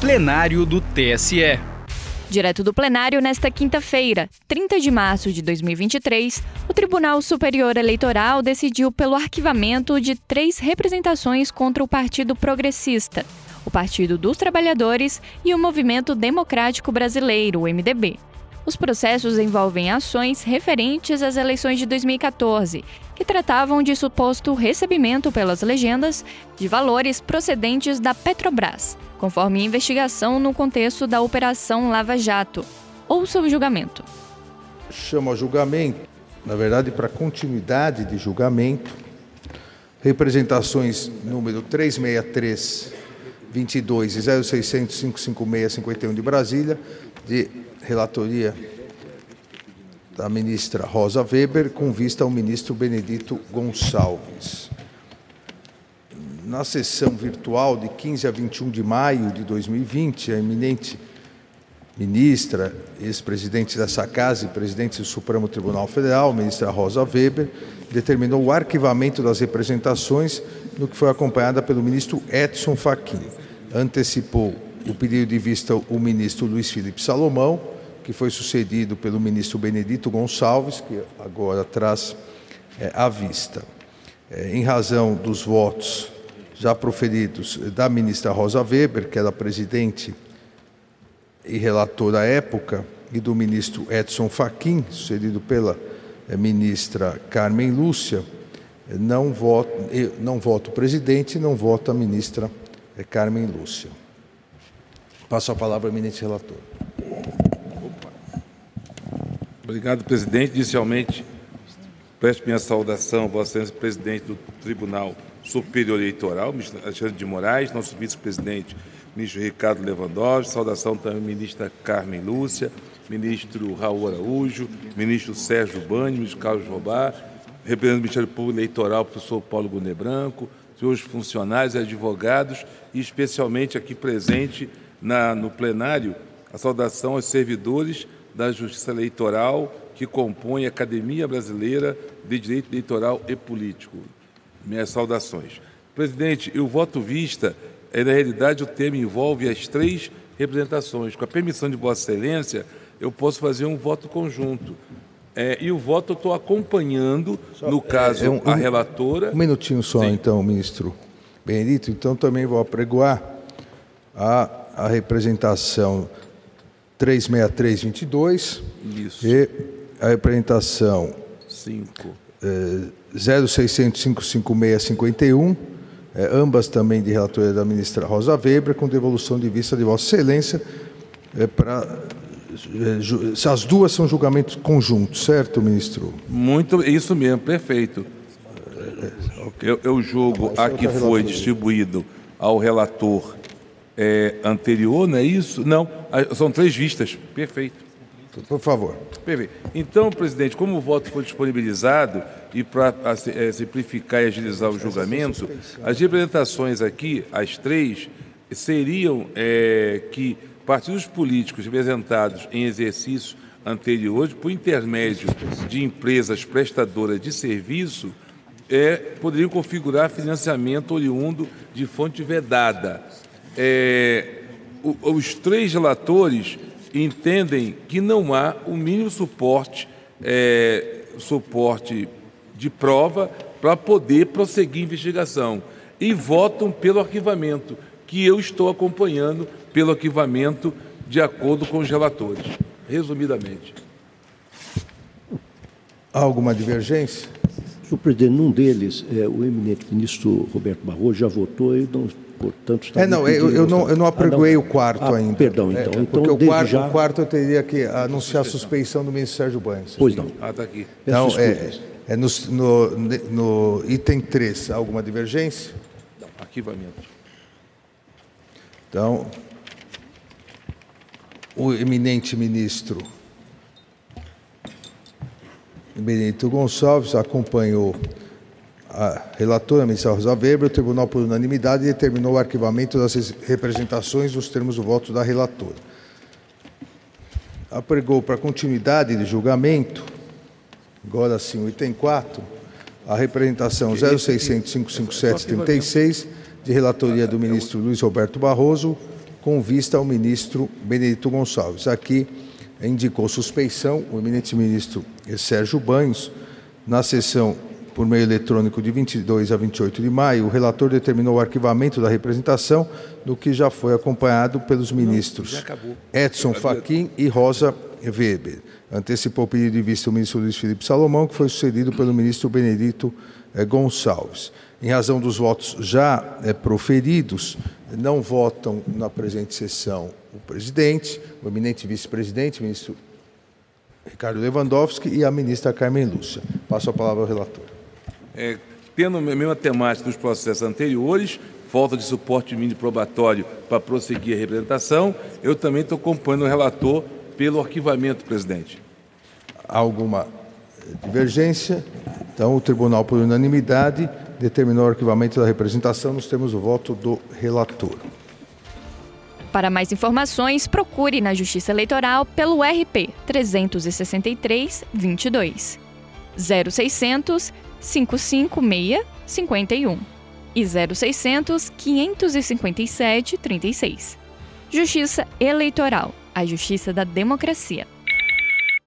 plenário do TSE. Direto do plenário, nesta quinta-feira, 30 de março de 2023, o Tribunal Superior Eleitoral decidiu pelo arquivamento de três representações contra o Partido Progressista, o Partido dos Trabalhadores e o Movimento Democrático Brasileiro, o MDB. Os processos envolvem ações referentes às eleições de 2014, que tratavam de suposto recebimento pelas legendas de valores procedentes da Petrobras, conforme investigação no contexto da Operação Lava Jato. Ouça o julgamento. Chama julgamento, na verdade, para continuidade de julgamento, representações número 363 22 e 0600 556 51 de Brasília, de relatoria da ministra Rosa Weber, com vista ao ministro Benedito Gonçalves. Na sessão virtual de 15 a 21 de maio de 2020, a eminente ministra, ex-presidente dessa casa e presidente do Supremo Tribunal Federal, ministra Rosa Weber, determinou o arquivamento das representações, no que foi acompanhada pelo ministro Edson Fachin. Antecipou o pedido de vista o ministro Luiz Felipe Salomão, que foi sucedido pelo ministro Benedito Gonçalves, que agora traz é, a vista. É, em razão dos votos já proferidos da ministra Rosa Weber, que era presidente e relator à época, e do ministro Edson Fachin, sucedido pela é, ministra Carmen Lúcia, é, não voto, não voto o presidente, não voto a ministra Carmen Lúcia. Passo a palavra ao eminente relator. Obrigado, presidente. Inicialmente, presto minha saudação Vossa Excelência, presidente do Tribunal Superior Eleitoral, ministro Alexandre de Moraes, nosso vice-presidente, ministro Ricardo Lewandowski, saudação também ministra Carmen Lúcia, ministro Raul Araújo, ministro Sérgio Bani, ministro Carlos Robá, representante do Ministério Público Eleitoral, professor Paulo Gunde Branco, senhores funcionários e advogados, e especialmente aqui presente na, no plenário, a saudação aos servidores da Justiça Eleitoral que compõe a Academia Brasileira de Direito Eleitoral e Político. Minhas saudações. Presidente, o voto vista, é, na realidade, o termo envolve as três representações. Com a permissão de Vossa Excelência, eu posso fazer um voto conjunto. É, e o voto eu estou acompanhando, só, no caso, é, um, a relatora. Um minutinho só, Sim. então, ministro Benedito. Então, também vou apregoar a, a representação 36322. Isso. E a representação 5. É, 0600 é, ambas também de relatoria da ministra Rosa Weber, com devolução de vista de Vossa Excelência, é, para é, as duas são julgamentos conjuntos, certo, ministro? Muito, isso mesmo, perfeito. Eu, eu julgo a que foi distribuído ao relator é, anterior, não é isso? Não, são três vistas. Perfeito. Por favor. Perfeito. Então, presidente, como o voto foi disponibilizado e para é, simplificar e agilizar o julgamento, as representações aqui, as três, seriam é, que partidos políticos representados em exercício anteriores, por intermédio de empresas prestadoras de serviço, é, poderiam configurar financiamento oriundo de fonte vedada é, os três relatores entendem que não há o mínimo suporte, é, suporte de prova para poder prosseguir a investigação e votam pelo arquivamento, que eu estou acompanhando pelo arquivamento de acordo com os relatores, resumidamente. Alguma divergência? Senhor presidente, num deles, é, o eminente ministro Roberto Barroso já votou e não portanto está é não eu, eu não eu não apregoei ah, não. o quarto ah, ainda. perdão então é, então porque o quarto, já... o quarto eu teria que anunciar a suspeição. do ministro Sérgio Banhos pois não. Ah está aqui. Então é, é no, no, no, item 3 alguma divergência? Não arquivamento. Então o eminente ministro Benedito Gonçalves acompanhou a relatora, a ministra Rosa Weber, o tribunal, por unanimidade, determinou o arquivamento das representações dos termos do voto da relatora. Apregou para continuidade de julgamento, agora sim, o item 4, a representação 0600 557 36, de relatoria do ministro Luiz Roberto Barroso, com vista ao ministro Benedito Gonçalves. Aqui indicou suspeição o eminente ministro Sérgio Banhos. Na sessão por meio eletrônico de 22 a 28 de maio, o relator determinou o arquivamento da representação, do que já foi acompanhado pelos ministros Edson Fachin e Rosa Weber. Antecipou o pedido de vista o ministro Luiz Felipe Salomão, que foi sucedido pelo ministro Benedito eh, Gonçalves. Em razão dos votos já eh, proferidos, não votam na presente sessão o presidente, o eminente vice-presidente, o ministro Ricardo Lewandowski e a ministra Carmen Lúcia. Passo a palavra ao relator. É, tendo a mesma temática dos processos anteriores, falta de suporte mínimo probatório para prosseguir a representação, eu também estou acompanhando o relator pelo arquivamento, presidente. Há alguma divergência? Então, o tribunal, por unanimidade, determinou o arquivamento da representação. Nós temos o voto do relator. Para mais informações, procure na Justiça Eleitoral pelo RP 363 22 0600 556 51 e 0600 557 36. Justiça Eleitoral, a justiça da democracia.